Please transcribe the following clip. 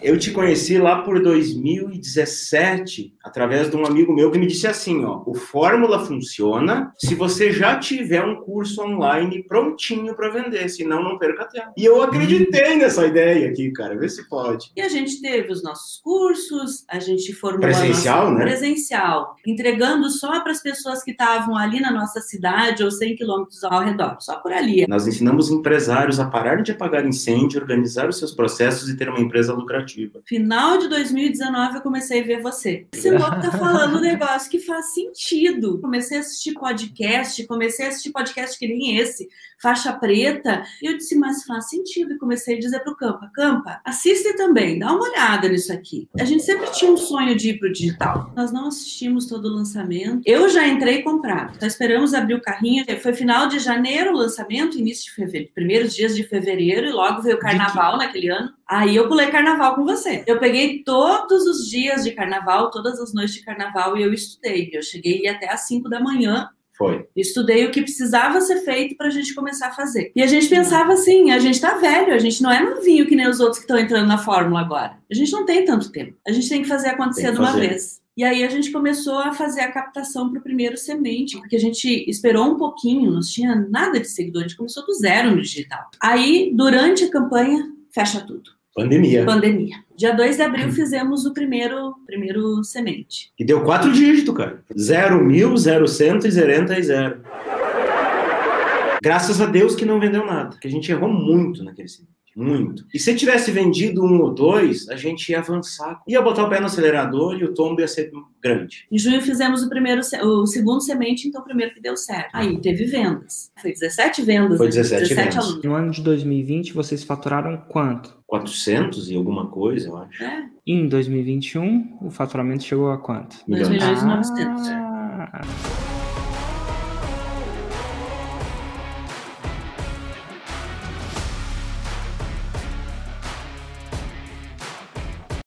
Eu te conheci lá por 2017, através de um amigo meu que me disse assim, ó, o Fórmula funciona se você já tiver um curso online prontinho para vender, senão não perca tempo. E eu acreditei nessa ideia aqui, cara, vê se pode. E a gente teve os nossos cursos, a gente formou presencial, nossa... né? Presencial, entregando só para as pessoas que estavam ali na nossa cidade ou 100 quilômetros ao redor, só por ali. Nós ensinamos empresários a parar de apagar incêndio, organizar os seus processos e ter uma empresa lucrativa. Final de 2019 eu comecei a ver você. Esse louco tá falando um negócio que faz sentido. Comecei a assistir podcast, comecei a assistir podcast que nem esse, faixa preta, e eu disse, mas faz sentido. E comecei a dizer pro Campa, Campa, assiste também, dá uma olhada nisso aqui. A gente sempre tinha um sonho de ir pro digital. Nós não assistimos todo o lançamento. Eu já entrei comprado. Nós esperamos abrir o carrinho. Foi final de janeiro o lançamento, início de fevereiro, primeiros dias de fevereiro, e logo veio o carnaval naquele ano. Aí eu pulei carnaval com você. Eu peguei todos os dias de carnaval, todas as noites de carnaval, e eu estudei. Eu cheguei até às 5 da manhã Foi. Estudei o que precisava ser feito para a gente começar a fazer. E a gente pensava assim: a gente tá velho, a gente não é novinho que nem os outros que estão entrando na fórmula agora. A gente não tem tanto tempo. A gente tem que fazer acontecer que de uma fazer. vez. E aí a gente começou a fazer a captação para o primeiro semente, porque a gente esperou um pouquinho, não tinha nada de seguidor, a gente começou do zero no digital. Aí, durante a campanha, fecha tudo. Pandemia. Pandemia. Dia 2 de abril fizemos o primeiro, primeiro semente. E deu quatro dígitos, cara. Zero mil, zero cento e zerenta e zero. Graças a Deus que não vendeu nada. Que a gente errou muito naquele semente. Muito. E se tivesse vendido um ou dois, a gente ia avançar. Ia botar o pé no acelerador e o tombo ia ser grande. Em junho fizemos o primeiro, o segundo semente, então o primeiro que deu certo. Aí teve vendas. Foi 17 vendas. Foi né? 17 vendas. alunos. No ano de 2020, vocês faturaram quanto? 400 e alguma coisa, eu acho. É, E em 2021, o faturamento chegou a quanto? 2 milhões e 900. Ah,